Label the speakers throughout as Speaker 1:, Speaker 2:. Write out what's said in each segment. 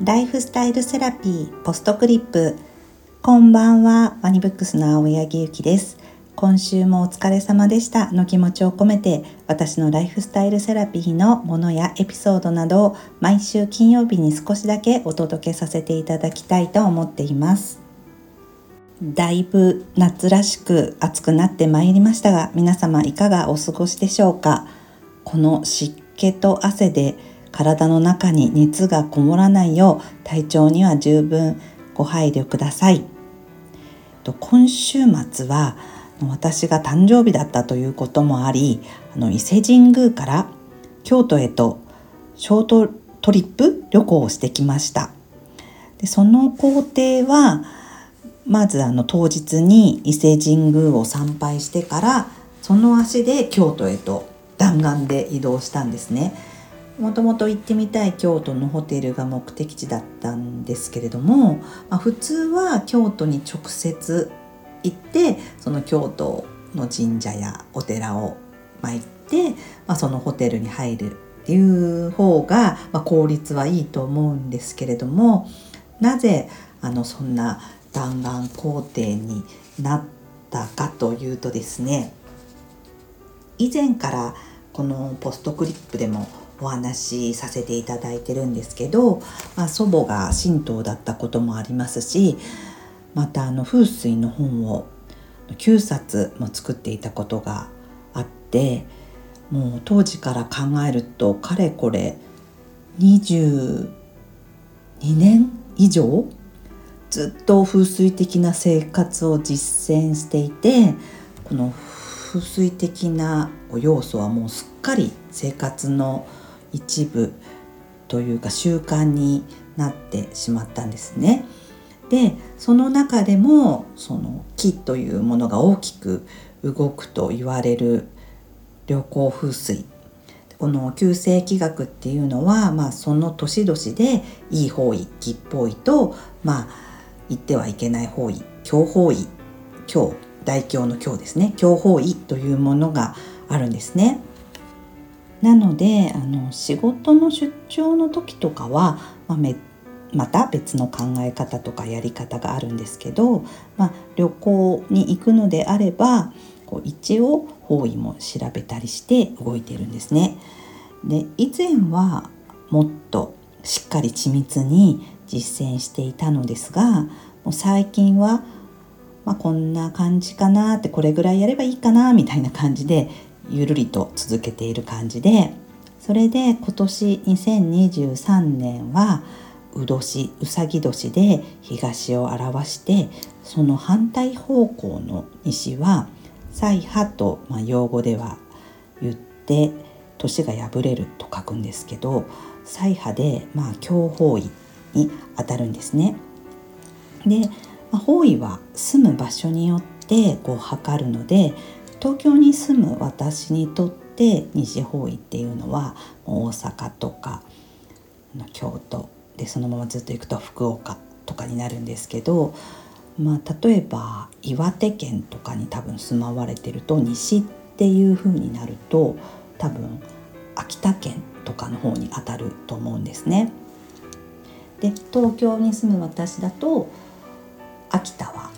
Speaker 1: ライフスタイルセラピーポストクリップ。こんばんはワニブックスの青柳ゆきです。今週もお疲れ様でした。の気持ちを込めて私のライフスタイルセラピーのものやエピソードなどを毎週金曜日に少しだけお届けさせていただきたいと思っています。だいぶ夏らしく暑くなってまいりましたが皆様いかがお過ごしでしょうか？この湿気と汗で体の中に熱がこもらないよう体調には十分ご配慮ください。今週末は私が誕生日だったということもありあの伊勢神宮から京都へとショートトリップ旅行をしてきましたでその工程はまずあの当日に伊勢神宮を参拝してからその足で京都へと弾丸で移動したんですね。もともと行ってみたい京都のホテルが目的地だったんですけれども、まあ、普通は京都に直接行ってその京都の神社やお寺を参って、まあ、そのホテルに入るっていう方が、まあ、効率はいいと思うんですけれどもなぜあのそんな弾丸工程になったかというとですね以前からこのポストクリップでもお話しさせていただいてるんですけど、まあ、祖母が神道だったこともありますしまたあの風水の本を9冊も作っていたことがあってもう当時から考えるとかれこれ22年以上ずっと風水的な生活を実践していてこの風水的な要素はもうすっかり生活の一部というか習慣になってしまったんですね。でその中でもその木というものが大きく動くと言われる旅行風水この旧世紀学っていうのは、まあ、その年々でいい方位木っぽいとまあ言ってはいけない方位強方位強大凶の強ですね強方位というものがあるんですね。なのであの仕事の出張の時とかは、まあ、めまた別の考え方とかやり方があるんですけど、まあ、旅行に行くのであればこう一応方位も調べたりして動いてるんですね。で以前はもっとしっかり緻密に実践していたのですがもう最近は、まあ、こんな感じかなってこれぐらいやればいいかなみたいな感じでゆるりと続けている感じでそれで今年2023年はう年うさぎ年で東を表してその反対方向の西は彩波と、まあ、用語では言って年が破れると書くんですけど彩波で、まあ、強方位にあたるんですね。で、まあ、方位は住む場所によってこう測るので東京に住む私にとって西方位っていうのは大阪とか京都でそのままずっと行くと福岡とかになるんですけど、まあ、例えば岩手県とかに多分住まわれてると西っていう風になると多分秋田県とかの方にあたると思うんですね。で東京に住む私だと秋田は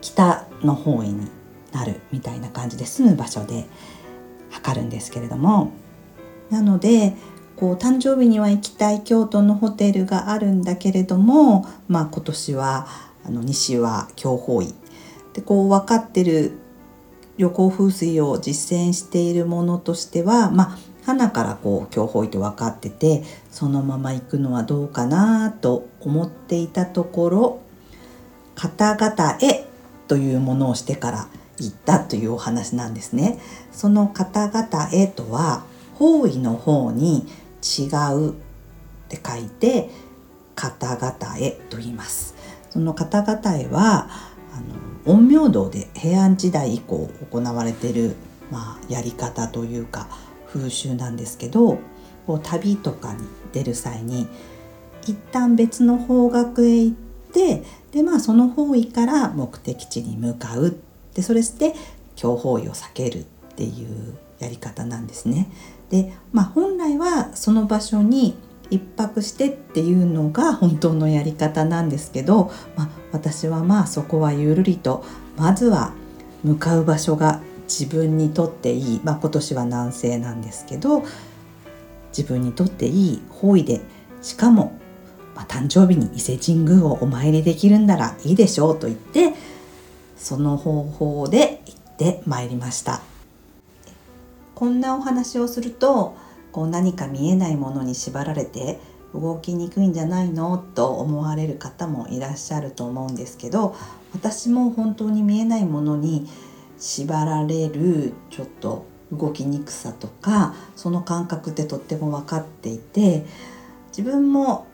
Speaker 1: 北の方位になるみたいな感じで住む場所で測るんですけれどもなのでこう誕生日には行きたい京都のホテルがあるんだけれども、まあ、今年はあの西は強方位。でこう分かってる旅行風水を実践しているものとしてはまあ花からこう強方位と分かっててそのまま行くのはどうかなと思っていたところ方々へというものをしてから行ったというお話なんですね。その方々へとは方位の方に違うって書いて方々へと言います。その方々へはあの陰陽道で平安時代以降行われている、まあ、やり方というか風習なんですけどこう旅とかに出る際に一旦別の方角へ行ってでまあその方位から目的地に向かうっでそれして強方位を避けるっていうやり方なんですね。で、まあ、本来はその場所に1泊してっていうのが本当のやり方なんですけど、まあ、私はまあそこはゆるりとまずは向かう場所が自分にとっていい、まあ、今年は南西なんですけど自分にとっていい方位でしかも、まあ、誕生日に伊勢神宮をお参りできるんならいいでしょうと言ってその方法で行ってまいりました。こんなお話をするとこう何か見えないものに縛られて動きにくいんじゃないのと思われる方もいらっしゃると思うんですけど私も本当に見えないものに縛られるちょっと動きにくさとかその感覚ってとっても分かっていて自分も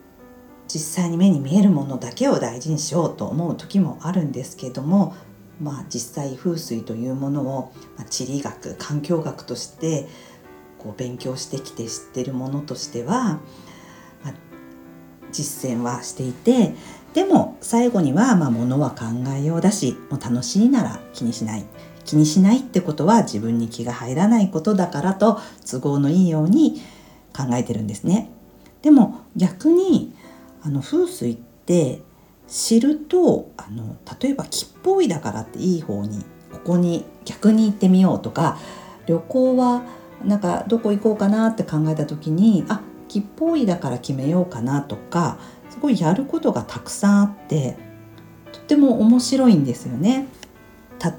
Speaker 1: 実際に目に見えるものだけを大事にしようと思う時もあるんですけどもまあ実際風水というものを、まあ地理学環境学としてこう勉強してきて知ってるものとしては、まあ、実践はしていてでも最後にはまあものは考えようだしもう楽しいなら気にしない気にしないってことは自分に気が入らないことだからと都合のいいように考えてるんですね。でも逆にあの風水って知るとあの例えば吉報位だからっていい方にここに逆に行ってみようとか旅行はなんかどこ行こうかなって考えた時にあ吉報位だから決めようかなとかすごいやることがたくさんあってとっても面白いんですよね。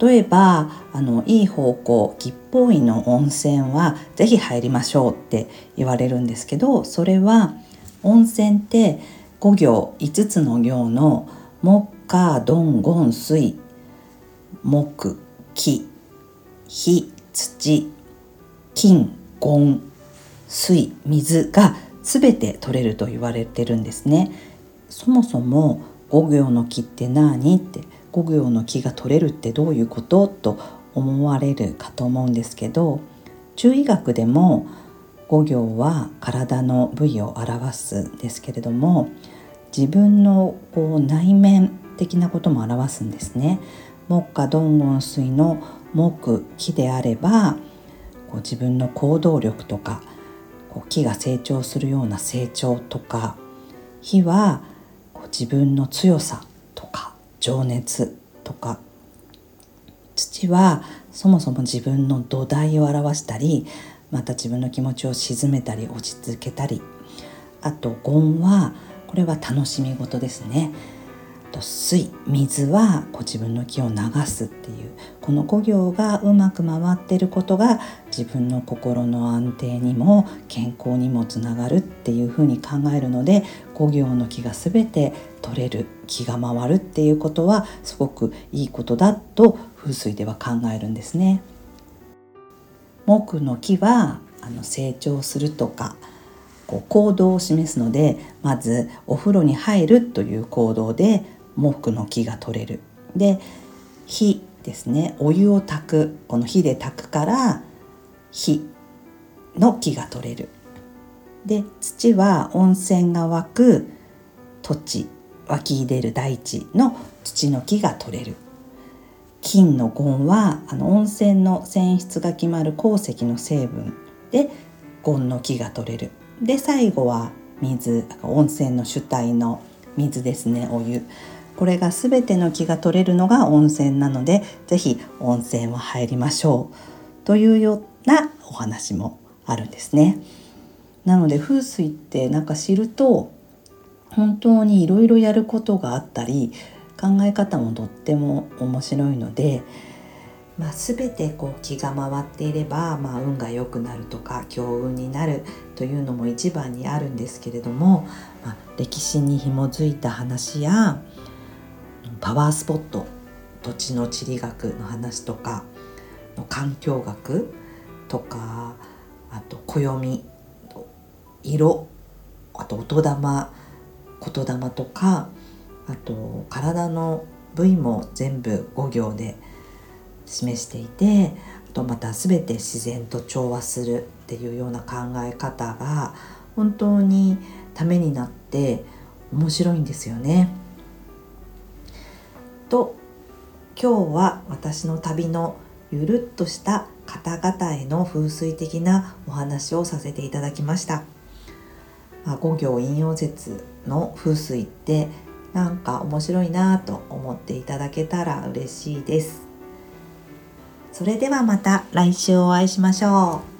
Speaker 1: 例えばあのいい方向吉報院の温泉は是非入りましょうって言われるんですけどそれは温泉って5行5つの行の木火どんごん水木木火土金金水水が全て取れると言われてるんですね。そもそも5行の木って何って5行の木が取れるってどういうことと思われるかと思うんですけど中医学でも5行は体の部位を表すんですけれども自分のこう内面的なことも表すんですね。木下どんごん水の木木であればこう自分の行動力とかこう木が成長するような成長とか火はこう自分の強さとか情熱とか土はそもそも自分の土台を表したりまた自分の気持ちを鎮めたり落ち着けたり。あと言はこれは楽しみ事ですね。と水水はこう自分の気を流すっていう。この5行がうまく回ってることが自分の心の安定にも健康にもつながるっていうふうに考えるので5行の気が全て取れる気が回るっていうことはすごくいいことだと風水では考えるんですね。木の木はあの成長するとかこう行動を示すのでまずお風呂に入るという行動で木の木が取れる。で火ですねお湯を炊くこの火で炊くから火の木が取れる。で土は温泉が湧く土地湧き出る大地の土の木が取れる。金のゴンはあの温泉の泉質が決まる鉱石の成分でゴンの木が取れる。で最後は水温泉の主体の水ですねお湯これが全ての木が取れるのが温泉なので是非温泉は入りましょうというようなお話もあるんですね。なので風水ってなんか知ると本当にいろいろやることがあったり考え方もとっても面白いので、まあ、全てこう気が回っていれば、まあ、運が良くなるとか強運になるというのも一番にあるんですけれども、まあ、歴史に紐づいた話やパワースポット土地の地理学の話とか環境学とかあと暦色あと音玉言霊とかあと体の部位も全部5行で示していてあとまた全て自然と調和するっていうような考え方が本当にためになって面白いんですよね。と今日は私の旅のゆるっとした方々への風水的なお話をさせていただきましたまあ、五行引用説の風水ってなんか面白いなと思っていただけたら嬉しいです。それではまた来週お会いしましょう。